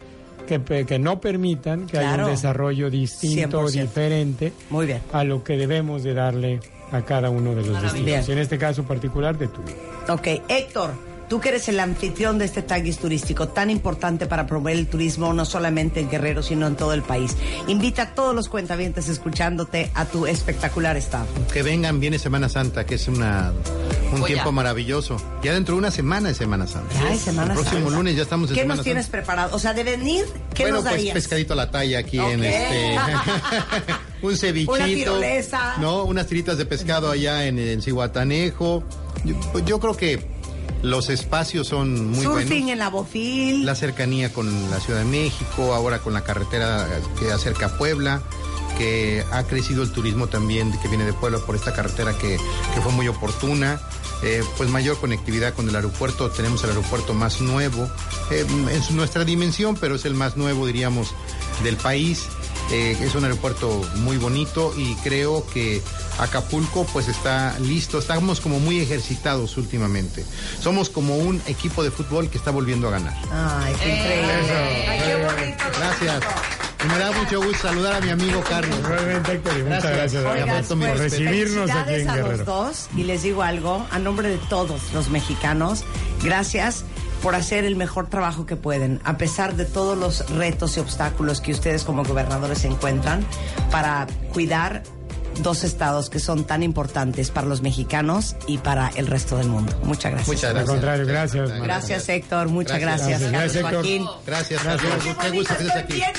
Speaker 4: que, no permitan que haya un desarrollo distinto,
Speaker 3: 100%.
Speaker 4: diferente
Speaker 3: Muy bien.
Speaker 4: a lo que debemos de darle a cada uno de los destinos. Y en este caso particular de Tulum.
Speaker 3: Ok, Héctor, tú que eres el anfitrión de este taguis turístico tan importante para promover el turismo no solamente en Guerrero, sino en todo el país. Invita a todos los cuentavientes escuchándote a tu espectacular estado.
Speaker 6: Que vengan, viene Semana Santa, que es una, un
Speaker 5: Joya.
Speaker 6: tiempo maravilloso. Ya dentro de una semana es Semana Santa.
Speaker 3: Ya es Semana
Speaker 6: El próximo
Speaker 3: Santa.
Speaker 6: lunes ya estamos en
Speaker 3: ¿Qué
Speaker 6: Semana
Speaker 3: nos tienes
Speaker 6: Santa.
Speaker 3: preparado? O sea, de venir, ¿qué
Speaker 6: bueno,
Speaker 3: nos
Speaker 6: pues
Speaker 3: darías?
Speaker 6: pescadito a la talla aquí en este. un cevichito.
Speaker 3: Una tirolesa.
Speaker 6: No, unas tiritas de pescado allá en, en Cihuatanejo. Yo, pues yo creo que los espacios son muy
Speaker 3: Surfing
Speaker 6: buenos.
Speaker 3: en la Bofil.
Speaker 6: La cercanía con la Ciudad de México, ahora con la carretera que acerca a Puebla, que ha crecido el turismo también que viene de Puebla por esta carretera que, que fue muy oportuna. Eh, pues mayor conectividad con el aeropuerto, tenemos el aeropuerto más nuevo, eh, en su- nuestra dimensión, pero es el más nuevo, diríamos, del país. Eh, es un aeropuerto muy bonito y creo que Acapulco pues está listo, estamos como muy ejercitados últimamente. Somos como un equipo de fútbol que está volviendo a ganar.
Speaker 3: Ay, qué increíble. Ay, qué bonito.
Speaker 6: Gracias. Y me da mucho gusto saludar a mi amigo Carlos.
Speaker 4: Realmente, Héctor, y muchas
Speaker 6: Gracias.
Speaker 4: gracias,
Speaker 6: Oigan,
Speaker 4: por
Speaker 6: pues,
Speaker 4: recibirnos aquí en
Speaker 3: a los dos y les digo algo, a nombre de todos los mexicanos, gracias por hacer el mejor trabajo que pueden, a pesar de todos los retos y obstáculos que ustedes como gobernadores encuentran para cuidar dos estados que son tan importantes para los mexicanos y para el resto del mundo. Muchas gracias.
Speaker 6: Muchas
Speaker 4: Al
Speaker 6: gracias.
Speaker 4: contrario, gracias. Marta.
Speaker 3: Gracias, Héctor. Muchas
Speaker 6: Gracias.
Speaker 3: gracias.
Speaker 4: Gracias,
Speaker 3: Carlos
Speaker 4: Héctor.
Speaker 3: Joaquín.
Speaker 6: Gracias,
Speaker 4: Gracias.
Speaker 6: Carlos. Qué gusto que estés
Speaker 3: Estoy
Speaker 6: aquí.
Speaker 3: bien.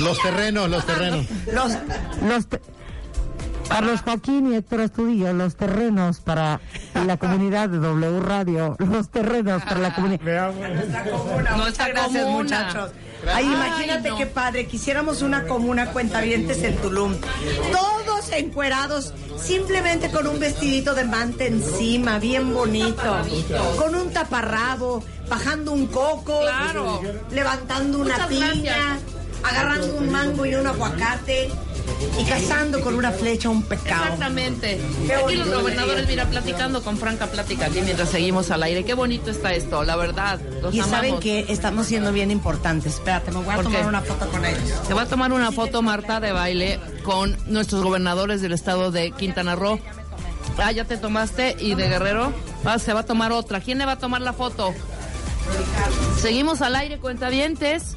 Speaker 6: Los terrenos, los terrenos.
Speaker 3: Los,
Speaker 9: los te- Carlos Joaquín y Héctor Astudillo, los terrenos para la comunidad de W Radio, los terrenos para la comunidad.
Speaker 3: Nuestra comuna.
Speaker 5: Nuestra
Speaker 3: Muchas gracias,
Speaker 5: comuna.
Speaker 3: muchachos. Ay, imagínate
Speaker 5: no.
Speaker 3: qué padre. Quisiéramos una comuna cuentavientes en Tulum. Todos encuerados, simplemente con un vestidito de manta encima, bien bonito. Con un taparrabo, bajando un coco.
Speaker 5: Claro.
Speaker 3: Levantando una
Speaker 5: Muchas
Speaker 3: piña.
Speaker 5: gracias.
Speaker 3: agarrando un mango y un aguacate y cazando con una flecha un pescado.
Speaker 5: Exactamente.
Speaker 3: Qué
Speaker 5: Aquí los gobernadores, mira, platicando con franca plática aquí mientras seguimos al aire. Qué bonito está esto, la verdad. Los
Speaker 3: Y saben que estamos siendo bien importantes. Espérate, me voy a
Speaker 5: ¿Por
Speaker 3: tomar
Speaker 5: qué?
Speaker 3: una foto con ellos.
Speaker 5: Se va a tomar una foto, Marta, de baile con nuestros gobernadores del estado de Quintana Roo. Ah, ya te tomaste. ¿Y de Guerrero? Ah, se va a tomar otra. ¿Quién le va a tomar la foto? Seguimos al aire, cuentavientes.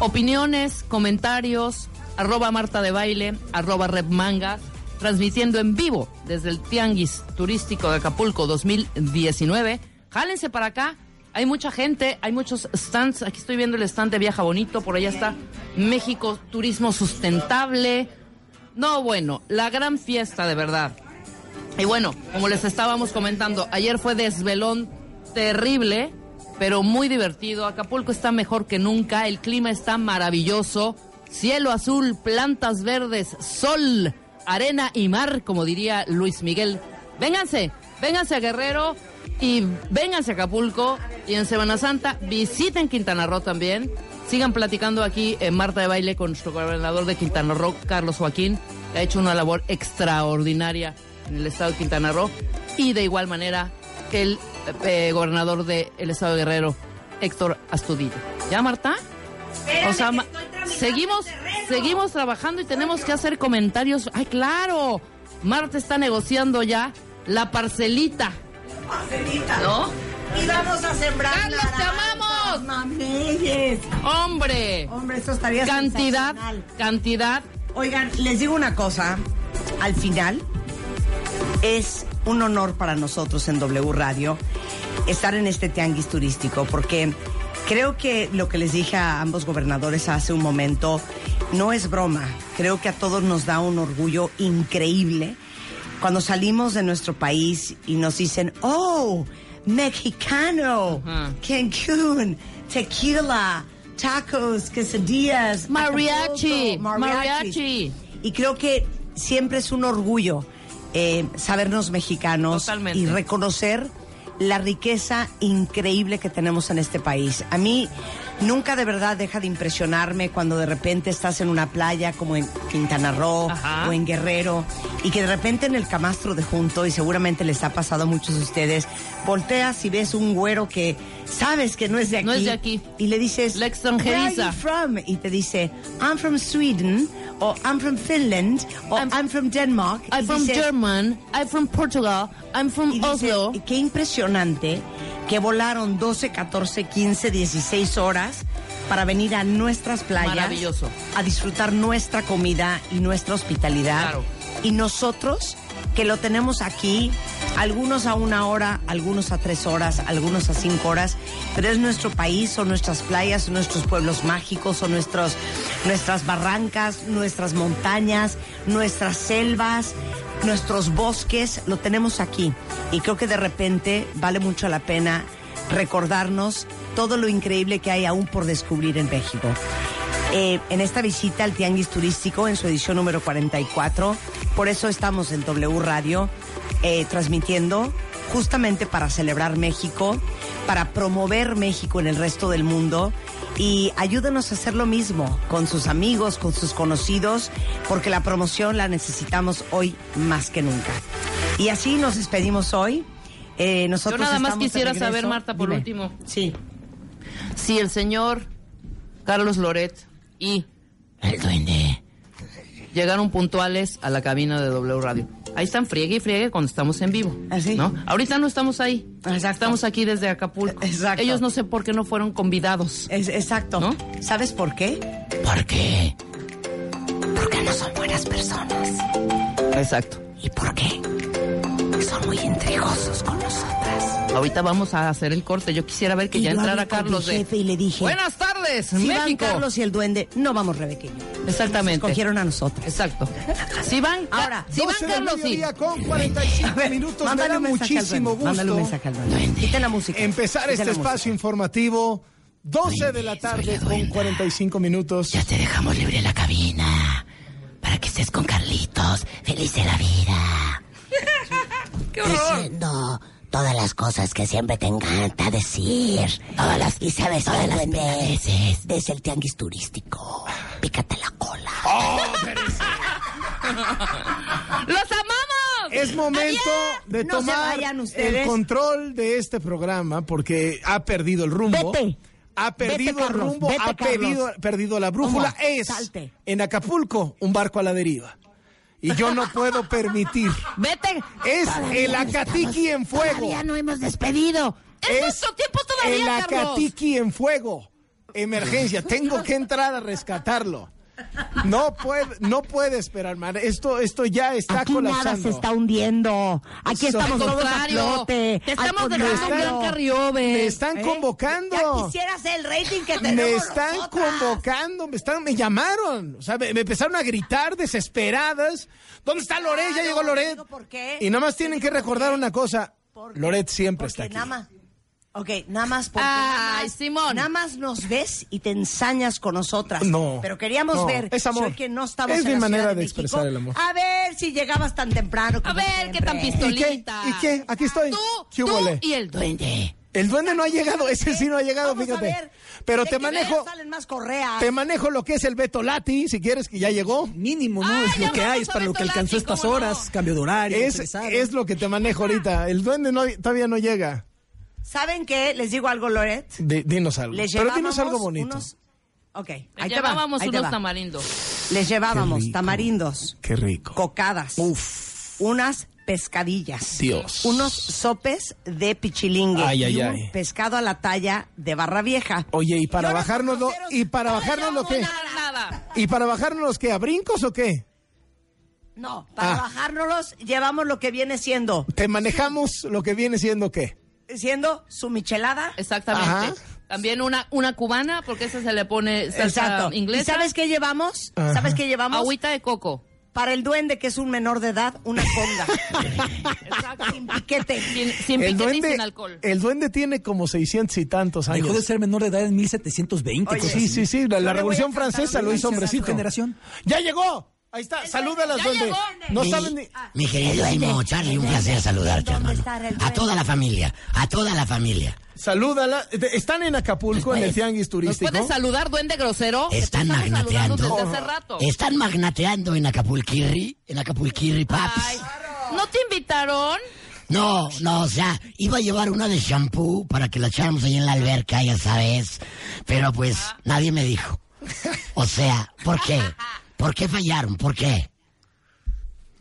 Speaker 5: Opiniones, comentarios, arroba Marta de Baile, arroba Rep Manga, transmitiendo en vivo desde el Tianguis Turístico de Acapulco 2019. Jálense para acá. Hay mucha gente, hay muchos stands. Aquí estoy viendo el stand de Viaja Bonito, por allá está México Turismo Sustentable. No, bueno, la gran fiesta de verdad. Y bueno, como les estábamos comentando, ayer fue desvelón terrible, pero muy divertido. Acapulco está mejor que nunca, el clima está maravilloso. Cielo azul, plantas verdes, sol, arena y mar, como diría Luis Miguel. Vénganse, vénganse a Guerrero y vénganse a Acapulco. Y en Semana Santa visiten Quintana Roo también. Sigan platicando aquí en Marta de Baile con nuestro gobernador de Quintana Roo, Carlos Joaquín, que ha hecho una labor extraordinaria en el estado de Quintana Roo. Y de igual manera el eh, gobernador del estado de Guerrero, Héctor Astudillo. ¿Ya, Marta? O sea, seguimos, seguimos trabajando y tenemos que hacer comentarios. ¡Ay, claro! Marta está negociando ya la parcelita. ¿No?
Speaker 3: Y vamos a sembrar.
Speaker 5: ¡Carlos, te amamos!
Speaker 3: mameyes.
Speaker 5: ¡Hombre!
Speaker 3: Hombre, esto estaría
Speaker 5: Cantidad, cantidad.
Speaker 3: Oigan, les digo una cosa. Al final, es un honor para nosotros en W Radio estar en este tianguis turístico, porque creo que lo que les dije a ambos gobernadores hace un momento no es broma. Creo que a todos nos da un orgullo increíble cuando salimos de nuestro país y nos dicen, oh, mexicano. Cancún, tequila, tacos, quesadillas,
Speaker 5: Mariachi, mariachi.
Speaker 3: Y creo que siempre es un orgullo eh, sabernos mexicanos
Speaker 5: Totalmente.
Speaker 3: y reconocer la riqueza increíble que tenemos en este país. A mí nunca de verdad deja de impresionarme cuando de repente estás en una playa como en Quintana Roo
Speaker 5: Ajá.
Speaker 3: o en Guerrero y que de repente en el camastro de junto, y seguramente les ha pasado a muchos de ustedes, volteas y ves un güero que sabes que no es de aquí.
Speaker 5: No es de aquí.
Speaker 3: Y le dices,
Speaker 5: La extranjeriza.
Speaker 3: "Where are you from? Y te dice, I'm from Sweden, o I'm from Finland, o I'm,
Speaker 5: I'm-
Speaker 3: from Denmark.
Speaker 5: I'm
Speaker 3: Y
Speaker 5: from
Speaker 3: dices-
Speaker 5: German, I'm from Portugal, I'm from
Speaker 3: y dice,
Speaker 5: Oslo.
Speaker 3: qué impresionante que volaron 12, 14, 15, 16 horas para venir a nuestras playas.
Speaker 5: Maravilloso.
Speaker 3: A disfrutar nuestra comida y nuestra hospitalidad.
Speaker 5: Claro.
Speaker 3: Y nosotros, que lo tenemos aquí, algunos a una hora, algunos a tres horas, algunos a cinco horas, pero es nuestro país, son nuestras playas, son nuestros pueblos mágicos, son nuestros, nuestras barrancas, nuestras montañas, nuestras selvas, nuestros bosques, lo tenemos aquí. Y creo que de repente vale mucho la pena recordarnos todo lo increíble que hay aún por descubrir en México. Eh, en esta visita al Tianguis Turístico, en su edición número 44, por eso estamos en W Radio eh, transmitiendo justamente para celebrar México, para promover México en el resto del mundo y ayúdenos a hacer lo mismo con sus amigos, con sus conocidos, porque la promoción la necesitamos hoy más que nunca. Y así nos despedimos hoy. Eh, nosotros
Speaker 5: Yo nada más quisiera saber, Marta, por
Speaker 3: Dime.
Speaker 5: último.
Speaker 3: Sí.
Speaker 5: Si el señor Carlos Loret y el duende llegaron puntuales a la cabina de W Radio. Ahí están friegue y friegue cuando estamos en vivo.
Speaker 3: ¿Ah, sí?
Speaker 5: ¿no? Ahorita no estamos ahí.
Speaker 3: Exacto.
Speaker 5: Estamos aquí desde Acapulco.
Speaker 3: Exacto.
Speaker 5: Ellos no sé por qué no fueron convidados.
Speaker 3: Es, exacto.
Speaker 5: ¿No?
Speaker 3: ¿Sabes por qué?
Speaker 5: ¿Por qué?
Speaker 3: Porque no son buenas personas.
Speaker 5: Exacto.
Speaker 3: ¿Y por qué? Son muy intrigosos con nosotras.
Speaker 5: Ahorita vamos a hacer el corte. Yo quisiera ver que
Speaker 3: Y
Speaker 5: ya entrara Carlos
Speaker 3: mi
Speaker 5: de...
Speaker 3: jefe y le dije,
Speaker 5: Buenas tardes,
Speaker 3: si van
Speaker 5: México.
Speaker 3: Carlos y el duende, no vamos Rebeca y yo.
Speaker 5: Exactamente.
Speaker 3: Nos escogieron a nosotras.
Speaker 5: Exacto. Si van,
Speaker 3: Ahora,
Speaker 5: si van
Speaker 10: 12 del
Speaker 5: Carlos y...
Speaker 10: mediodía con 45
Speaker 3: A ver,
Speaker 10: minutos. Me
Speaker 3: mándale
Speaker 10: da muchísimo
Speaker 3: duende, Mándale un
Speaker 10: gusto
Speaker 3: mensaje al duende. Quiten la música.
Speaker 10: empezar este
Speaker 3: la música.
Speaker 10: espacio informativo. 12 de la tarde con 45 minutos.
Speaker 11: Ya te dejamos libre la cabina para que estés con Carlitos, feliz de la vida.
Speaker 5: ¡Qué horror!
Speaker 11: Diciendo todas las cosas que siempre te encanta decir. Todas las, y sabes, todas las veces. Desde el tianguis turístico. Pícate la cola.
Speaker 5: ¡Los amamos!
Speaker 10: Es momento de
Speaker 3: No
Speaker 10: tomar el control de este programa porque ha perdido el rumbo.
Speaker 9: Vete.
Speaker 10: Ha perdido
Speaker 9: Vete,
Speaker 10: el
Speaker 9: Carlos,
Speaker 10: rumbo,
Speaker 9: vete,
Speaker 10: ha perdido, perdido la brújula. Es
Speaker 3: Salte.
Speaker 10: en Acapulco un barco a la deriva. Y yo no puedo permitir.
Speaker 5: ¡Vete!
Speaker 10: Es el Acatiqui en fuego.
Speaker 11: Todavía no hemos despedido.
Speaker 5: ¡Es nuestro tiempo
Speaker 10: el
Speaker 5: todavía, Carlos!
Speaker 10: Acatiqui en fuego. Emergencia, tengo que entrar a rescatarlo. No puede, no puede esperar, man. Esto, esto ya está
Speaker 9: Aquí nada
Speaker 10: colapsando.
Speaker 9: se está hundiendo. Aquí
Speaker 10: So-
Speaker 9: estamos todos a flote.
Speaker 5: te estamos dejando. Blanca Riobe.
Speaker 10: Me están
Speaker 3: ¿Eh?
Speaker 10: convocando.
Speaker 3: Ya quisieras el rating que tenemos
Speaker 10: Me están
Speaker 3: nosotras.
Speaker 10: convocando, me están, me llamaron, o sea, me, me empezaron a gritar desesperadas. ¿Dónde está Loret? Ya llegó Loret.
Speaker 3: ¿por qué?
Speaker 10: Y nada más tienen que recordar una cosa.
Speaker 3: Porque-
Speaker 10: Loret siempre está aquí.
Speaker 3: Nada más. Ok, nada más porque
Speaker 5: Ay,
Speaker 3: nada más,
Speaker 5: Simón.
Speaker 3: nada más nos ves y te ensañas con nosotras.
Speaker 10: No,
Speaker 3: Pero queríamos
Speaker 10: no,
Speaker 3: ver
Speaker 10: es amor.
Speaker 3: que no estamos
Speaker 10: Es
Speaker 3: en
Speaker 10: mi
Speaker 3: la
Speaker 10: manera de
Speaker 3: México,
Speaker 10: expresar el amor.
Speaker 3: A ver si llegabas tan temprano.
Speaker 5: A ver, qué tan
Speaker 3: siempre.
Speaker 10: ¿Y qué?
Speaker 5: pistolita.
Speaker 10: ¿Y qué? Aquí estoy.
Speaker 5: Tú,
Speaker 10: ¿Qué
Speaker 5: tú y el duende.
Speaker 10: El duende no ha llegado, ese sí no ha llegado,
Speaker 3: Vamos
Speaker 10: fíjate.
Speaker 3: a ver.
Speaker 10: Pero te manejo,
Speaker 3: salen más correas.
Speaker 10: te manejo lo que es el Beto Lati, si quieres que ya llegó.
Speaker 12: Mínimo, ¿no?
Speaker 5: Ay,
Speaker 12: es lo que hay, es para lo que alcanzó
Speaker 5: Lati,
Speaker 12: estas horas, cambio de horario.
Speaker 10: Es, es lo que te manejo ahorita. El duende no, todavía no llega.
Speaker 3: ¿Saben qué? Les digo algo, Loret.
Speaker 10: Di- dinos algo.
Speaker 3: Les
Speaker 10: Pero dinos algo bonito.
Speaker 3: unos- Ok, ahí te va.
Speaker 5: llevábamos
Speaker 3: te
Speaker 5: unos
Speaker 3: va.
Speaker 5: tamarindos.
Speaker 3: Les llevábamos
Speaker 10: Qué
Speaker 3: tamarindos,
Speaker 10: Qué rico.
Speaker 3: cocadas,
Speaker 10: Uf,
Speaker 3: unas pescadillas,
Speaker 10: Dios.
Speaker 3: unos sopes de pichilingue
Speaker 10: Ay, ay,
Speaker 3: y un
Speaker 10: ay.
Speaker 3: pescado a la talla de barra vieja.
Speaker 10: Oye, y para bajárnoslo,
Speaker 3: conoceros-
Speaker 10: y para bajárnoslo qué?
Speaker 5: Nada, nada.
Speaker 10: ¿Y para bajárnoslos qué? ¿A brincos o qué?
Speaker 3: No, para
Speaker 10: Ah.
Speaker 3: bajárnoslos llevamos lo que viene siendo,
Speaker 10: Te manejamos lo que viene siendo qué?
Speaker 3: Siendo su michelada.
Speaker 5: Exactamente.
Speaker 10: Ajá.
Speaker 5: También una, una cubana, porque esa se le pone salsa
Speaker 3: Exacto. ¿Y
Speaker 5: inglesa.
Speaker 3: sabes qué llevamos?
Speaker 10: Ajá.
Speaker 3: ¿Sabes qué llevamos?
Speaker 5: Agüita de coco.
Speaker 3: Para el duende, que es un menor de edad, una conga. Sin piquete.
Speaker 5: Sin, sin
Speaker 10: El
Speaker 5: piquete y
Speaker 10: duende,
Speaker 5: sin alcohol.
Speaker 10: el duende tiene como 600 y tantos años.
Speaker 12: Dejó de ser menor de edad en 1720.
Speaker 3: Oye,
Speaker 10: Sí, sí, sí, la, la Revolución Francesa lo hizo hombrecito.
Speaker 12: generación.
Speaker 10: ¡Ya llegó! Ahí está, salúdalas,
Speaker 5: llegó.
Speaker 10: No
Speaker 11: mi,
Speaker 10: saben ni...
Speaker 11: mi queridísimo Charlie, un placer saludarte,
Speaker 3: ¿Dónde
Speaker 11: hermano. A toda la familia, a toda la familia.
Speaker 10: Salúdala. Están en Acapulco, en el Tianguis
Speaker 5: ¿Nos
Speaker 10: Turístico.
Speaker 5: puedes saludar, duende grosero?
Speaker 11: Están magnateando.
Speaker 5: desde hace rato.
Speaker 11: Están magnateando en Acapulquirri, en Acapulquirri, paps.
Speaker 5: Ay, ¿No te invitaron?
Speaker 11: No, no, o sea, iba a llevar una de shampoo para que la echáramos ahí en la alberca, ya sabes. Pero pues nadie me dijo. O sea, ¿por qué? ¿Por qué fallaron? ¿Por qué?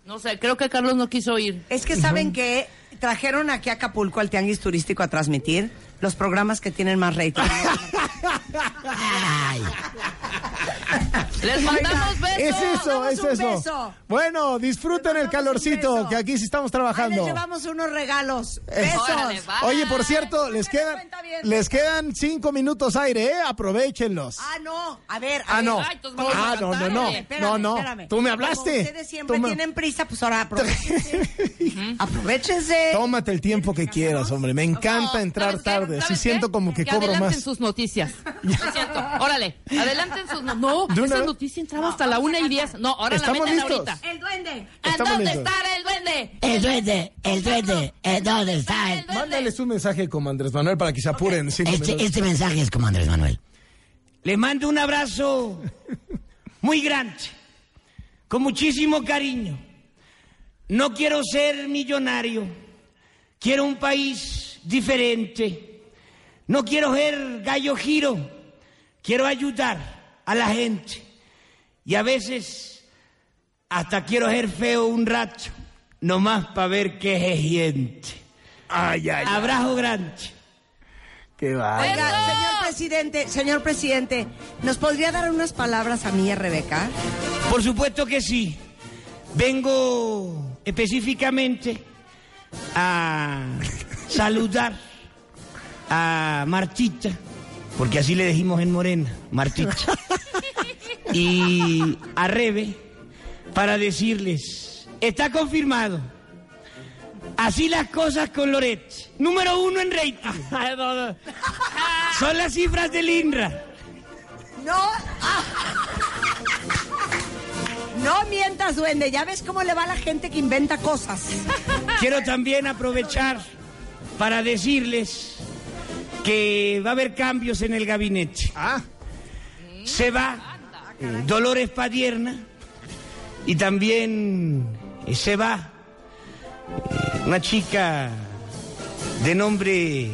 Speaker 5: No sé, creo que Carlos no quiso ir.
Speaker 3: Es que saben que trajeron aquí a Acapulco al Tianguis Turístico a transmitir los programas que tienen más rating.
Speaker 11: Ay,
Speaker 5: Les mandamos besos.
Speaker 10: Es eso, es
Speaker 3: un
Speaker 10: eso.
Speaker 3: beso.
Speaker 10: Bueno, disfruten el calorcito, que aquí sí estamos
Speaker 3: Ahí les
Speaker 10: trabajando.
Speaker 3: llevamos unos regalos. Besos.
Speaker 5: Órale, va.
Speaker 10: Oye, por cierto, les quedan, les quedan cinco minutos aire, ¿eh? Aprovechenlos.
Speaker 3: Ah, no. A ver, a
Speaker 10: Ah,
Speaker 3: ver.
Speaker 10: no.
Speaker 5: Ay,
Speaker 10: Ah, no, no, no.
Speaker 3: Espérame,
Speaker 10: No, no.
Speaker 3: espérame.
Speaker 10: Tú me
Speaker 3: Como
Speaker 10: hablaste.
Speaker 3: ustedes siempre
Speaker 10: Tú me-
Speaker 3: tienen prisa, pues ahora aprovechense. aprovechense.
Speaker 10: Tómate el tiempo que quieras, hombre. Me encanta
Speaker 5: No,
Speaker 10: entrar
Speaker 5: ¿sabes qué?
Speaker 10: Tarde.
Speaker 5: ¿Sabes
Speaker 10: Sí
Speaker 5: qué?
Speaker 10: siento como que, cobro
Speaker 5: adelanten
Speaker 10: más.
Speaker 5: sus noticias. Lo siento. Órale, adelanten sus noticias. No, esa
Speaker 10: vez.
Speaker 5: noticia entraba hasta la una y diez. No, ahora la meten
Speaker 10: listos.
Speaker 5: ahorita.
Speaker 3: El duende.
Speaker 5: ¿En
Speaker 10: Estamos
Speaker 5: dónde
Speaker 10: listos.
Speaker 5: está el duende?
Speaker 11: el duende, el duende, ¿en dónde está el...?
Speaker 10: Mándales un mensaje como Andrés Manuel para que se apuren.
Speaker 11: Este, este mensaje es como Andrés Manuel.
Speaker 13: Le mando un abrazo muy grande, con muchísimo cariño. No quiero ser millonario, quiero un país diferente. No quiero ser gallo giro, quiero ayudar a la gente. Y a veces hasta quiero ser feo un rato, nomás para ver qué se siente.
Speaker 10: Ay, ay, ay.
Speaker 13: Abrazo grande.
Speaker 10: Qué va.
Speaker 3: Oiga, señor presidente, señor presidente, ¿nos podría dar unas palabras a mí y a Rebeca?
Speaker 13: Por supuesto que sí. Vengo específicamente a saludar a Martita, porque así le dijimos en Morena, Martita, y a Rebe para decirles, está confirmado. Así las cosas con Loret. Número uno en rating. Son las cifras del INRA.
Speaker 3: No. ah. No mientas, duende. Ya ves cómo le va a la gente que inventa cosas.
Speaker 13: Quiero también aprovechar para decirles que va a haber cambios en el gabinete.
Speaker 10: Ah.
Speaker 13: Se va eh, Dolores Padierna y también eh, se va eh, una chica de nombre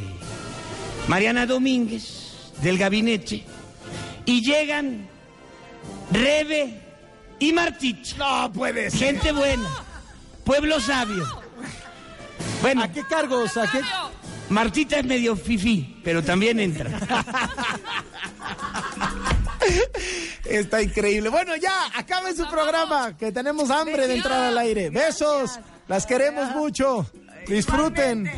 Speaker 13: Mariana Domínguez del gabinete y llegan Rebe y Martich.
Speaker 10: No puede ser.
Speaker 13: Gente buena, pueblo sabio. Bueno,
Speaker 10: ¿A qué cargos? ¿A qué?
Speaker 13: Martita es medio fifí, pero también entra.
Speaker 10: Está increíble. Bueno, ya, acabe su programa, que tenemos hambre de entrar al aire. Besos, las queremos mucho. Disfruten.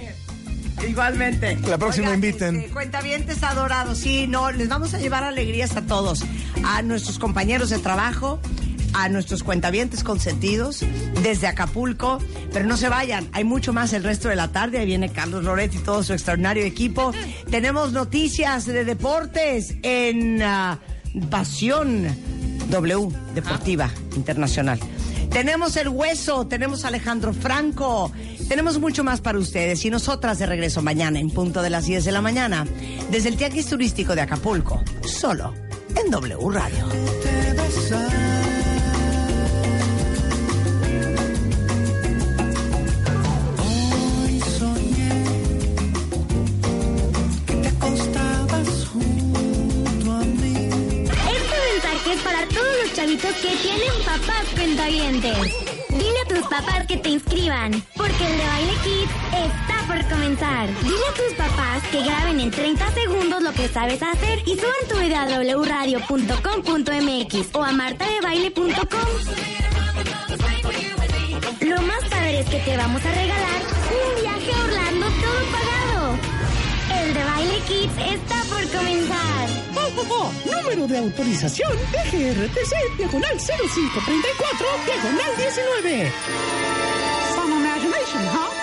Speaker 3: Igualmente.
Speaker 10: La próxima
Speaker 3: Oigan,
Speaker 10: inviten.
Speaker 3: este, cuentavientes adorados, sí, no, les vamos a llevar alegrías a todos, a nuestros compañeros de trabajo, a nuestros cuentavientes consentidos, desde Acapulco, pero no se vayan, hay mucho más el resto de la tarde, ahí viene Carlos Loretti y todo su extraordinario equipo. Tenemos noticias de deportes en Pasión W Deportiva Internacional. Tenemos el hueso, tenemos a Alejandro Franco, tenemos mucho más para ustedes y nosotras de regreso mañana en punto de las 10 de la mañana desde el Tianguis Turístico de Acapulco, solo en W Radio.
Speaker 1: Que
Speaker 7: tienen papás cuentavientes. Dile a tus papás que te inscriban, porque el de Baile Kids está por comenzar. Dile a tus papás que graben en 30 segundos lo que sabes hacer y suban tu video a wradio.com.mx o a martadebaile.com. Lo más padre es que te vamos a regalar un viaje a Orlando todo pagado. El de Baile Kids está por comenzar.
Speaker 8: Oh, oh. Número de autorización DGRTC, diagonal 0534, diagonal 19. Some imagination, huh?